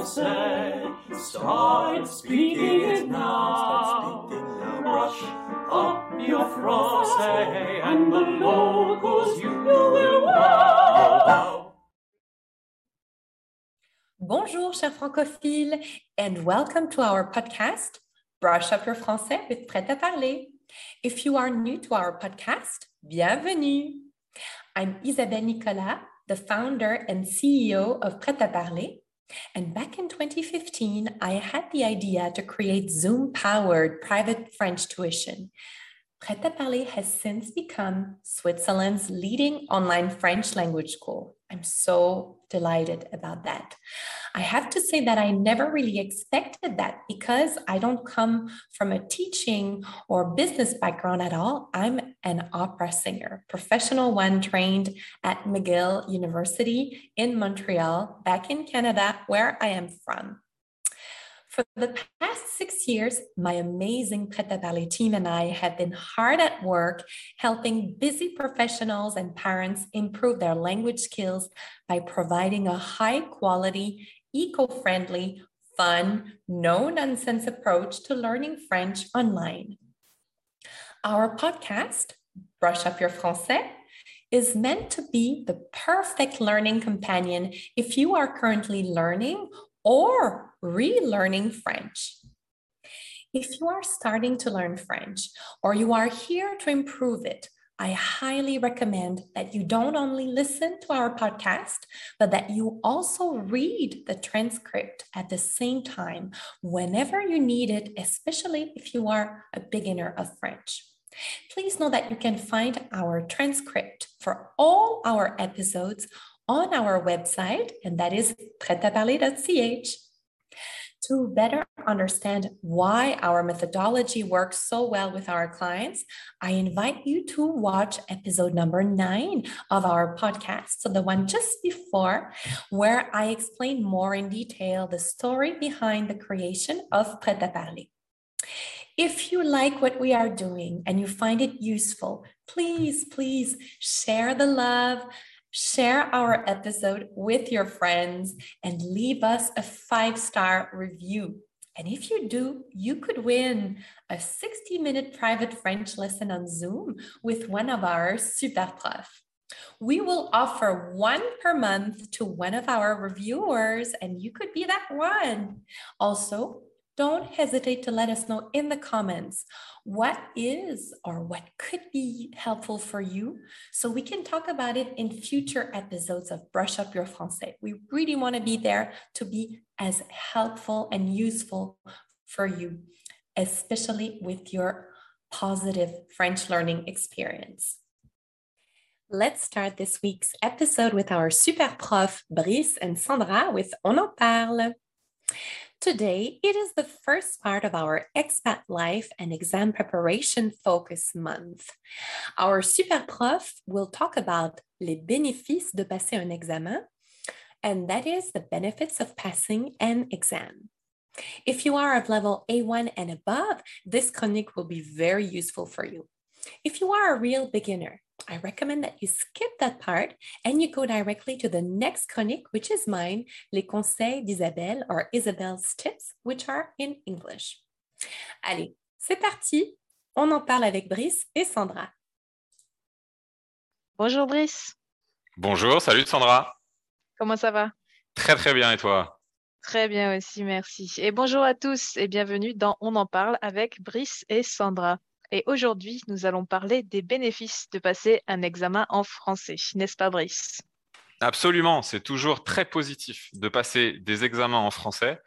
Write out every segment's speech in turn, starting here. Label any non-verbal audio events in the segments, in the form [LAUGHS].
français. Start speaking it now. Up your français and the locals you will wow. Bonjour, chers francophiles, and welcome to our podcast, Brush Up Your Français with Prêt à Parler. If you are new to our podcast, bienvenue. I'm Isabelle Nicolas, the founder and CEO of Prêt à Parler. And back in 2015, I had the idea to create Zoom powered private French tuition. Prêt à Parler has since become Switzerland's leading online French language school. I'm so delighted about that. I have to say that I never really expected that because I don't come from a teaching or business background at all. I'm an opera singer, professional one trained at McGill University in Montreal, back in Canada, where I am from. For the past six years, my amazing Prêt Parler team and I have been hard at work helping busy professionals and parents improve their language skills by providing a high quality, eco friendly, fun, no nonsense approach to learning French online. Our podcast, Brush Up Your Français, is meant to be the perfect learning companion if you are currently learning or relearning French. If you are starting to learn French or you are here to improve it, I highly recommend that you don't only listen to our podcast, but that you also read the transcript at the same time whenever you need it, especially if you are a beginner of French. Please know that you can find our transcript for all our episodes on our website, and that is pretaparler.ch. To better understand why our methodology works so well with our clients, I invite you to watch episode number nine of our podcast. So, the one just before, where I explain more in detail the story behind the creation of Prêt à Parler. If you like what we are doing and you find it useful, please, please share the love, share our episode with your friends, and leave us a five star review. And if you do, you could win a 60 minute private French lesson on Zoom with one of our super profs. We will offer one per month to one of our reviewers, and you could be that one. Also, don't hesitate to let us know in the comments what is or what could be helpful for you so we can talk about it in future episodes of Brush Up Your Francais. We really want to be there to be as helpful and useful for you, especially with your positive French learning experience. Let's start this week's episode with our super prof, Brice and Sandra, with On en parle. Today, it is the first part of our expat life and exam preparation focus month. Our super prof will talk about les bénéfices de passer un examen, and that is the benefits of passing an exam. If you are of level A1 and above, this chronique will be very useful for you. If you are a real beginner, I recommend that you skip that part and you go directly to the next chronique, which is mine, Les conseils d'Isabelle or Isabelle's tips, which are in English. Allez, c'est parti. On en parle avec Brice et Sandra. Bonjour Brice. Bonjour, salut Sandra. Comment ça va? Très très bien et toi? Très bien aussi, merci. Et bonjour à tous et bienvenue dans On en parle avec Brice et Sandra. Et aujourd'hui, nous allons parler des bénéfices de passer un examen en français, n'est-ce pas Brice? Absolument, c'est toujours très positif de passer des examens en français.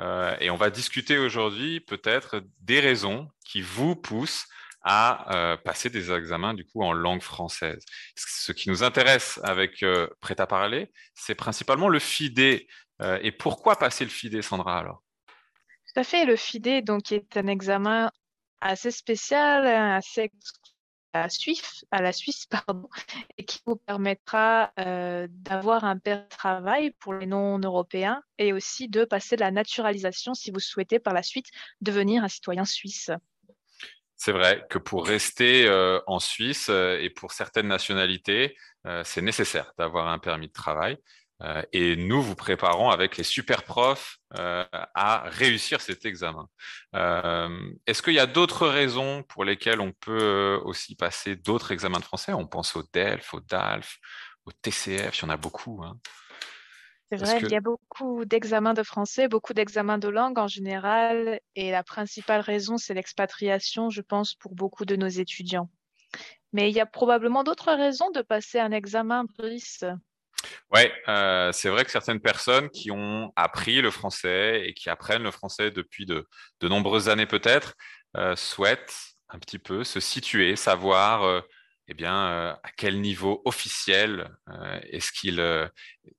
Euh, et on va discuter aujourd'hui peut-être des raisons qui vous poussent à euh, passer des examens du coup en langue française. Ce qui nous intéresse avec euh, Prêt à parler, c'est principalement le FIDE. et pourquoi passer le FIDE, Sandra alors? Tout à fait, le FIDE donc est un examen assez spécial, assez à Suisse, à la Suisse [LAUGHS] pardon, et qui vous permettra euh, d'avoir un de travail pour les non-européens et aussi de passer la naturalisation si vous souhaitez par la suite devenir un citoyen suisse. C'est vrai que pour rester euh, en Suisse euh, et pour certaines nationalités, c'est nécessaire d'avoir un permis de travail. Euh, et nous vous préparons avec les super profs euh, à réussir cet examen. Euh, est-ce qu'il y a d'autres raisons pour lesquelles on peut aussi passer d'autres examens de français? On pense au DELF, au DALF, au TCF, il y en a beaucoup. Hein. C'est vrai, il y a beaucoup d'examens de français, beaucoup d'examens de langue en général, et la principale raison, c'est l'expatriation, je pense, pour beaucoup de nos étudiants. Mais il y a probablement d'autres raisons de passer un examen, Brice? Oui, euh, c'est vrai que certaines personnes qui ont appris le français et qui apprennent le français depuis de, nombreuses années peut-être euh, souhaitent un petit peu se situer, savoir euh, eh bien, à quel niveau officiel est-ce qu'ils,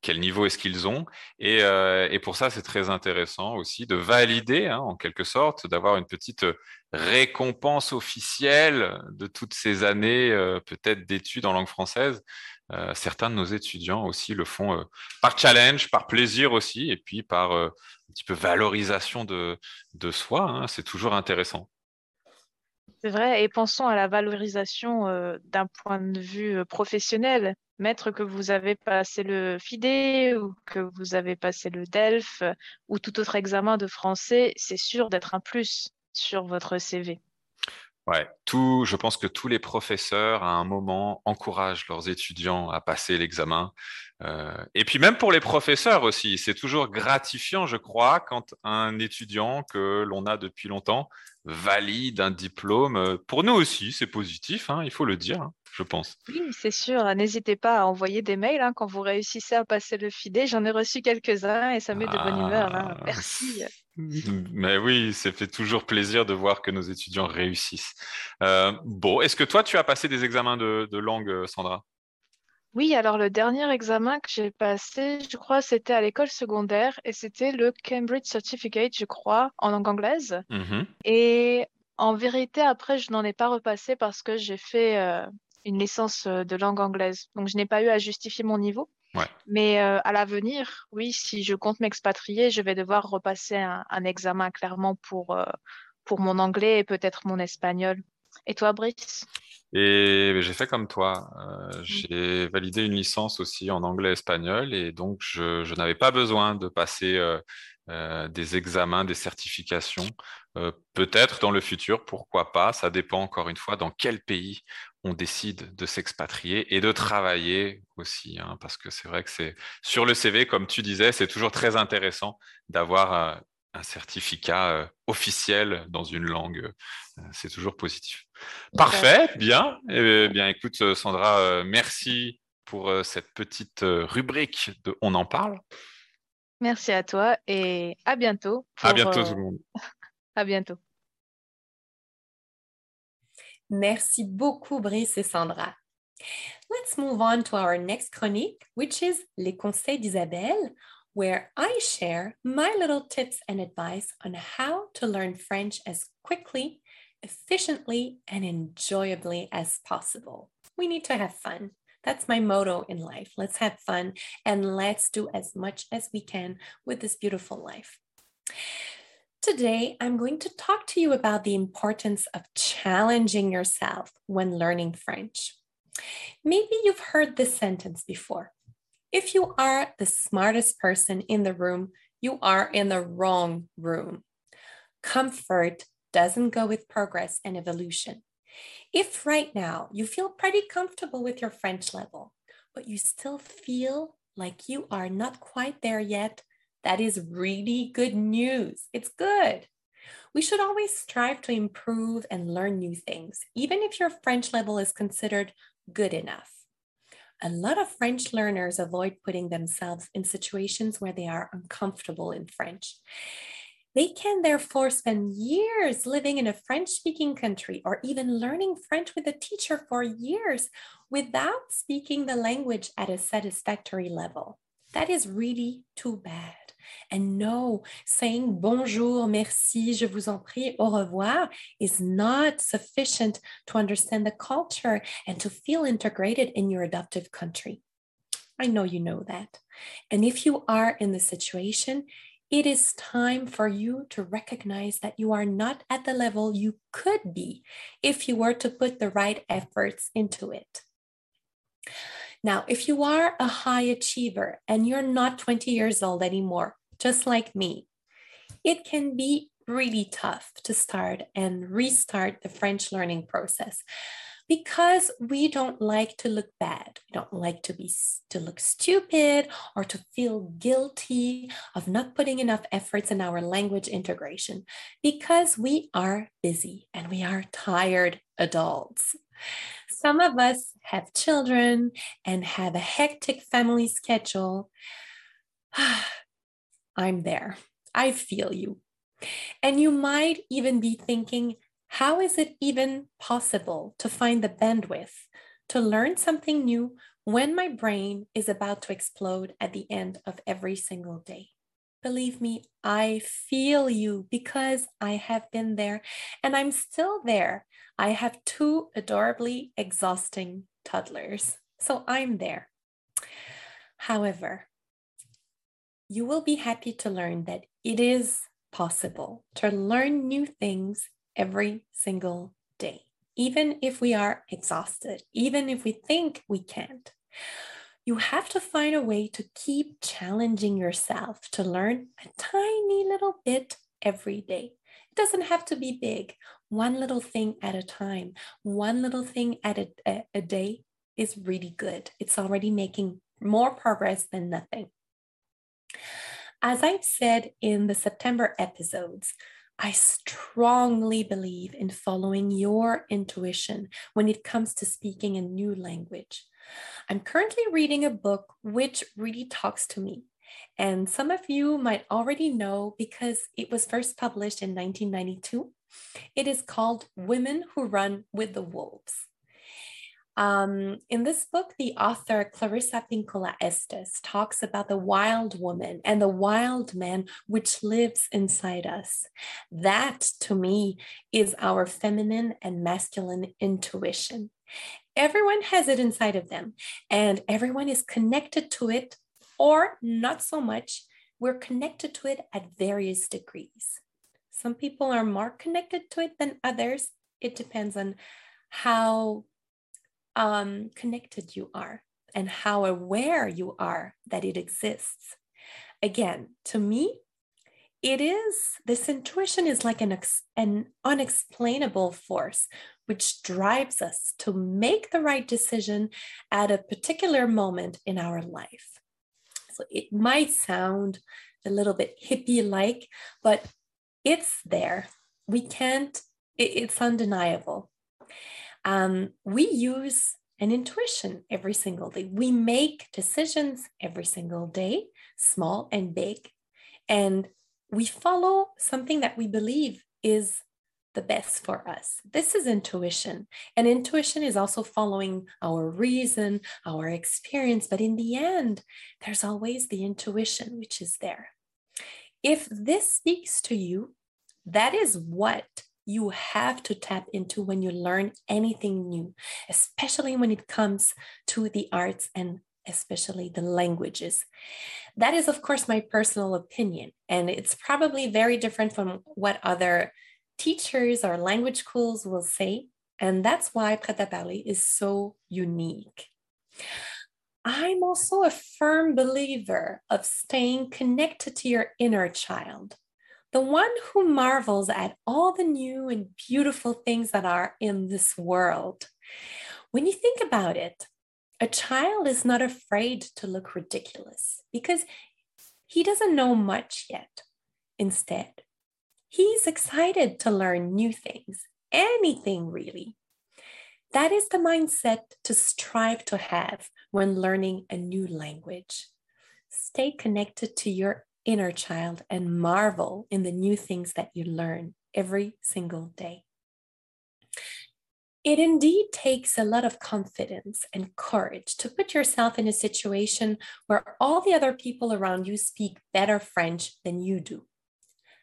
quel niveau est-ce qu'ils ont. Et, pour ça, c'est très intéressant aussi de valider, hein, en quelque sorte, d'avoir une petite récompense officielle de toutes ces années peut-être d'études en langue française. Euh, certains de nos étudiants aussi le font euh, par challenge, par plaisir aussi, et puis par euh, un petit peu valorisation de, soi. Hein. c'est toujours intéressant. C'est vrai, et pensons à la valorisation d'un point de vue professionnel. Maître que vous avez passé le FIDE ou que vous avez passé le DELF ou tout autre examen de français, c'est sûr d'être un plus sur votre CV. Ouais, tout, je pense que tous les professeurs, à un moment, encouragent leurs étudiants à passer l'examen. Euh, et puis même pour les professeurs aussi, c'est toujours gratifiant, je crois, quand un étudiant que l'on a depuis longtemps valide un diplôme. Pour nous aussi, c'est positif, hein, il faut le dire, hein, je pense. Oui, c'est sûr. N'hésitez pas à envoyer des mails hein, quand vous réussissez à passer le FIDE. J'en ai reçu quelques-uns et ça met de bonne humeur. Ah, Merci. [LAUGHS] Mais oui, ça fait toujours plaisir de voir que nos étudiants réussissent. Euh, bon, est-ce que toi, tu as passé des examens de, langue, Sandra? Oui, alors le dernier examen que j'ai passé, je crois, c'était à l'école secondaire et c'était le Cambridge Certificate, je crois, en langue anglaise. Mmh et en vérité, après, je n'en ai pas repassé parce que j'ai fait euh, une licence euh, de langue anglaise. Donc, je n'ai pas eu à justifier mon niveau. Mais euh, à l'avenir, oui, si je compte m'expatrier, je vais devoir repasser un, examen clairement pour, euh, pour mon anglais et peut-être mon espagnol. Et toi, Brice? Et j'ai fait comme toi. Euh, mm. j'ai validé une licence aussi en anglais et espagnol et donc je, je n'avais pas besoin de passer des examens, des certifications. peut-être dans le futur, pourquoi pas. Ça dépend encore une fois dans quel pays on décide de s'expatrier et de travailler aussi, hein, parce que c'est vrai que c'est sur le CV, comme tu disais, c'est toujours très intéressant d'avoir euh, un certificat euh, officiel dans une langue. Euh, c'est toujours positif. Parfait, bien. Eh bien, écoute, Sandra, merci pour cette petite rubrique de On en parle. Merci à toi et à bientôt. à bientôt tout le monde. [LAUGHS] à bientôt. Merci beaucoup, Brice et Sandra. Let's move on to our next chronique, which is Les Conseils d'Isabelle, where I share my little tips and advice on how to learn French as quickly, efficiently, and enjoyably as possible. We need to have fun. That's my motto in life. Let's have fun and let's do as much as we can with this beautiful life. Today, I'm going to talk to you about the importance of challenging yourself when learning French. Maybe you've heard this sentence before. If you are the smartest person in the room, you are in the wrong room. Comfort doesn't go with progress and evolution. If right now you feel pretty comfortable with your French level, but you still feel like you are not quite there yet, that is really good news. It's good. We should always strive to improve and learn new things, even if your French level is considered good enough. A lot of French learners avoid putting themselves in situations where they are uncomfortable in French. They can therefore spend years living in a French speaking country or even learning French with a teacher for years without speaking the language at a satisfactory level. That is really too bad. And no, saying bonjour, merci, je vous en prie, au revoir is not sufficient to understand the culture and to feel integrated in your adoptive country. I know you know that. And if you are in the situation, it is time for you to recognize that you are not at the level you could be if you were to put the right efforts into it. Now, if you are a high achiever and you're not 20 years old anymore, just like me, it can be really tough to start and restart the French learning process because we don't like to look bad. We don't like to be to look stupid or to feel guilty of not putting enough efforts in our language integration because we are busy and we are tired adults. Some of us have children and have a hectic family schedule. [SIGHS] I'm there. I feel you. And you might even be thinking, how is it even possible to find the bandwidth to learn something new when my brain is about to explode at the end of every single day? Believe me, I feel you because I have been there and I'm still there. I have two adorably exhausting toddlers, so I'm there. However, you will be happy to learn that it is possible to learn new things every single day, even if we are exhausted, even if we think we can't. You have to find a way to keep challenging yourself to learn a tiny little bit every day. It doesn't have to be big, one little thing at a time, one little thing at a, a, a day is really good. It's already making more progress than nothing. As I've said in the September episodes, I strongly believe in following your intuition when it comes to speaking a new language. I'm currently reading a book which really talks to me. And some of you might already know because it was first published in 1992. It is called Women Who Run with the Wolves. Um, in this book, the author Clarissa Pinkola Estes talks about the wild woman and the wild man which lives inside us. That, to me, is our feminine and masculine intuition. Everyone has it inside of them, and everyone is connected to it, or not so much. We're connected to it at various degrees. Some people are more connected to it than others. It depends on how um, connected you are and how aware you are that it exists. Again, to me, it is this intuition is like an, an unexplainable force which drives us to make the right decision at a particular moment in our life. So it might sound a little bit hippie like, but it's there. We can't, it, it's undeniable. Um, we use an intuition every single day. We make decisions every single day, small and big, and we follow something that we believe is the best for us. This is intuition. And intuition is also following our reason, our experience. But in the end, there's always the intuition which is there. If this speaks to you, that is what you have to tap into when you learn anything new, especially when it comes to the arts and especially the languages. That is, of course, my personal opinion, and it's probably very different from what other teachers or language schools will say. And that's why Parler is so unique. I'm also a firm believer of staying connected to your inner child the one who marvels at all the new and beautiful things that are in this world. When you think about it, a child is not afraid to look ridiculous because he doesn't know much yet. Instead, he's excited to learn new things, anything really. That is the mindset to strive to have when learning a new language. Stay connected to your inner child and marvel in the new things that you learn every single day. It indeed takes a lot of confidence and courage to put yourself in a situation where all the other people around you speak better French than you do.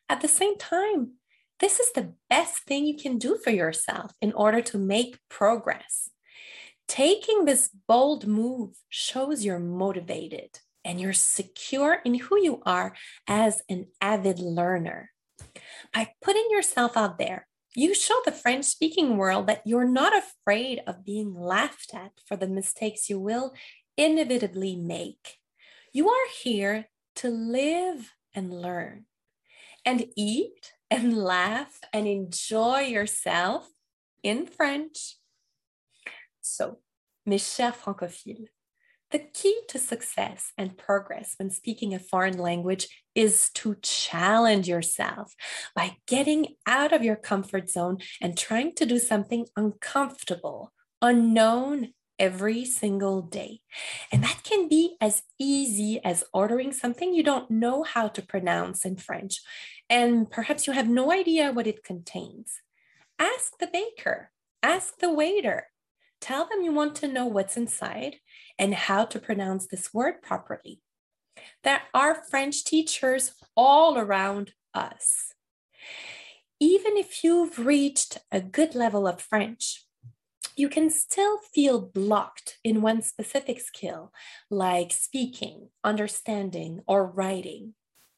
At the same time, this is the best thing you can do for yourself in order to make progress. Taking this bold move shows you're motivated and you're secure in who you are as an avid learner. By putting yourself out there, you show the French speaking world that you're not afraid of being laughed at for the mistakes you will inevitably make. You are here to live and learn and eat and laugh and enjoy yourself in French. So, mes chers francophiles, the key to success and progress when speaking a foreign language is to challenge yourself by getting out of your comfort zone and trying to do something uncomfortable, unknown every single day. And that can be as easy as ordering something you don't know how to pronounce in French, and perhaps you have no idea what it contains. Ask the baker, ask the waiter. Tell them you want to know what's inside and how to pronounce this word properly. There are French teachers all around us. Even if you've reached a good level of French, you can still feel blocked in one specific skill, like speaking, understanding, or writing.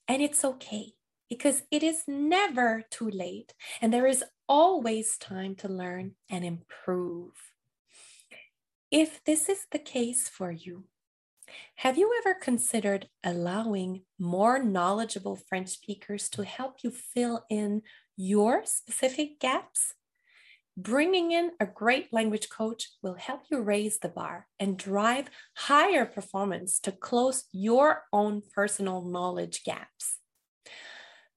And it's okay because it is never too late and there is always time to learn and improve. If this is the case for you, have you ever considered allowing more knowledgeable French speakers to help you fill in your specific gaps? Bringing in a great language coach will help you raise the bar and drive higher performance to close your own personal knowledge gaps.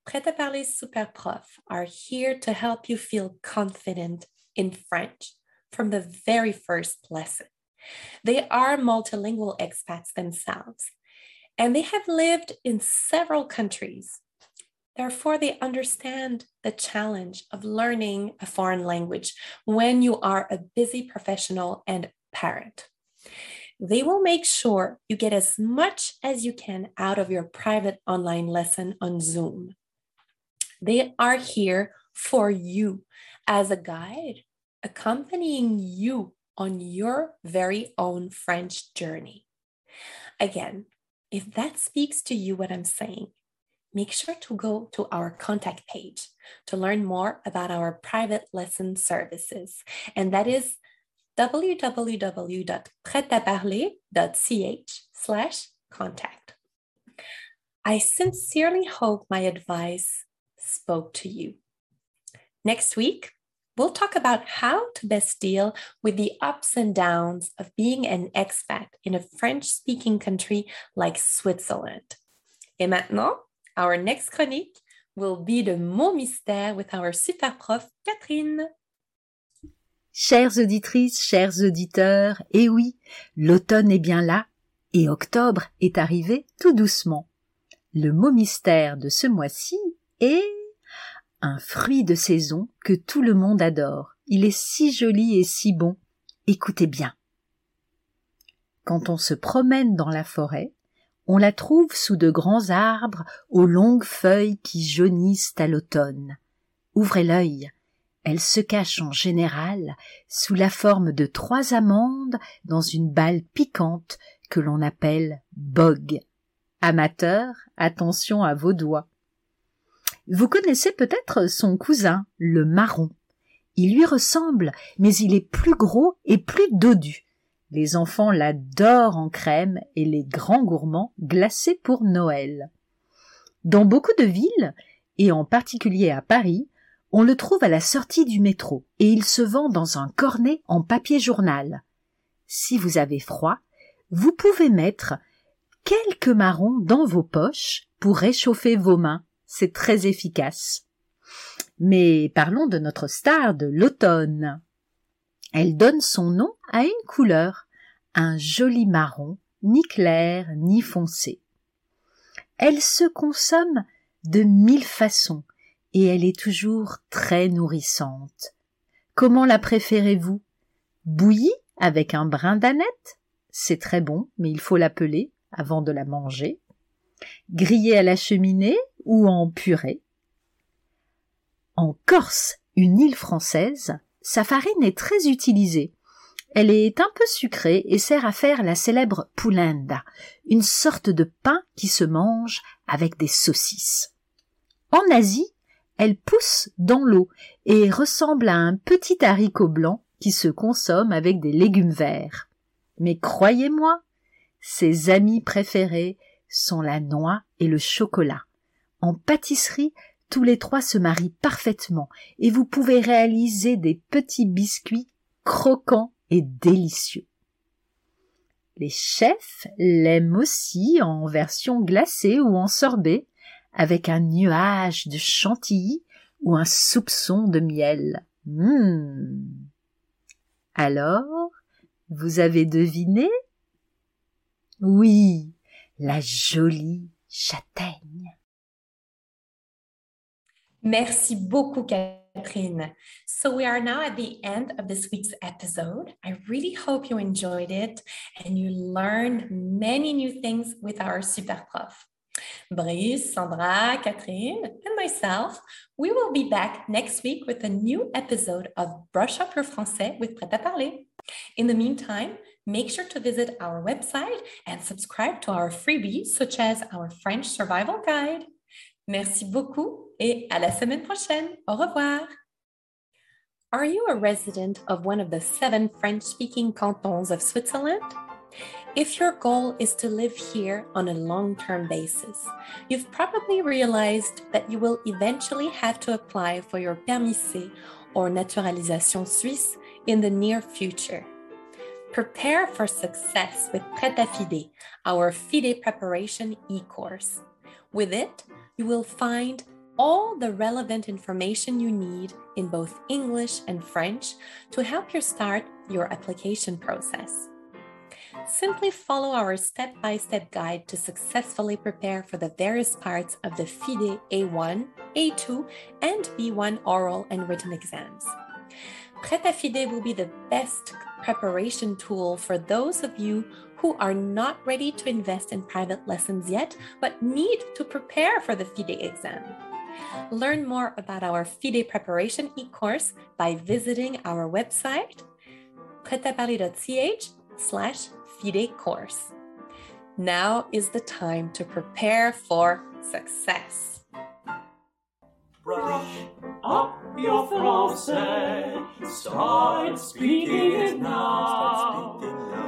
Prêt à parler Super Prof are here to help you feel confident in French from the very first lesson. They are multilingual expats themselves, and they have lived in several countries Therefore, they understand the challenge of learning a foreign language when you are a busy professional and parent. They will make sure you get as much as you can out of your private online lesson on Zoom. They are here for you as a guide, accompanying you on your very own French journey. Again, if that speaks to you, what I'm saying, make sure to go to our contact page to learn more about our private lesson services. And that is www.pretaparler.ch slash contact. I sincerely hope my advice spoke to you. Next week, we'll talk about how to best deal with the ups and downs of being an expat in a French speaking country like Switzerland. Et maintenant, Our next chronique will be the mot mystère with our super prof Catherine. Chères auditrices, chers auditeurs, eh oui, l'automne est bien là et octobre est arrivé tout doucement. Le mot mystère de ce mois-ci est un fruit de saison que tout le monde adore. Il est si joli et si bon. Écoutez bien. Quand on se promène dans la forêt, on la trouve sous de grands arbres aux longues feuilles qui jaunissent à l'automne. Ouvrez l'œil. Elle se cache en général sous la forme de trois amandes dans une balle piquante que l'on appelle bog. Amateur, attention à vos doigts. Vous connaissez peut-être son cousin, le marron. Il lui ressemble, mais il est plus gros et plus dodu. Les enfants l'adorent en crème et les grands gourmands glacés pour Noël. Dans beaucoup de villes, et en particulier à Paris, on le trouve à la sortie du métro et il se vend dans un cornet en papier journal. Si vous avez froid, vous pouvez mettre quelques marrons dans vos poches pour réchauffer vos mains. C'est très efficace. Mais parlons de notre star de l'automne. Elle donne son nom à une couleur, un joli marron, ni clair ni foncé. Elle se consomme de mille façons et elle est toujours très nourrissante. Comment la préférez-vous? Bouillie avec un brin d'aneth? C'est très bon, mais il faut l'appeler avant de la manger. Grillée à la cheminée ou en purée En Corse, une île française, sa farine est très utilisée. Elle est un peu sucrée et sert à faire la célèbre poulenda, une sorte de pain qui se mange avec des saucisses. En Asie, elle pousse dans l'eau et ressemble à un petit haricot blanc qui se consomme avec des légumes verts. Mais croyez-moi, ses amis préférés sont la noix et le chocolat. En pâtisserie, tous les trois se marient parfaitement et vous pouvez réaliser des petits biscuits croquants et délicieux. Les chefs l'aiment aussi en version glacée ou en sorbet, avec un nuage de chantilly ou un soupçon de miel. Mmh. Alors, vous avez deviné? Oui, la jolie châtaigne. Merci beaucoup, Catherine. So we are now at the end of this week's episode. I really hope you enjoyed it and you learned many new things with our super prof. Brice, Sandra, Catherine, and myself, we will be back next week with a new episode of Brush Up Your Français with Prêt à Parler. In the meantime, make sure to visit our website and subscribe to our freebies, such as our French Survival Guide. Merci beaucoup et à la semaine prochaine. Au revoir. Are you a resident of one of the seven French speaking cantons of Switzerland? If your goal is to live here on a long term basis, you've probably realized that you will eventually have to apply for your permis C or naturalisation suisse in the near future. Prepare for success with Prêt à FIDE, our FIDE preparation e course. With it, you will find all the relevant information you need in both English and French to help you start your application process. Simply follow our step by step guide to successfully prepare for the various parts of the FIDE A1, A2, and B1 oral and written exams. Prêt à FIDE will be the best preparation tool for those of you who are not ready to invest in private lessons yet, but need to prepare for the FIDE exam. Learn more about our FIDE preparation e-course by visiting our website pretaparler.ch slash FIDE course. Now is the time to prepare for success. Brush up your français. Start speaking it now.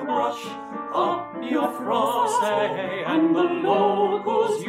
Brush up your français, and the locals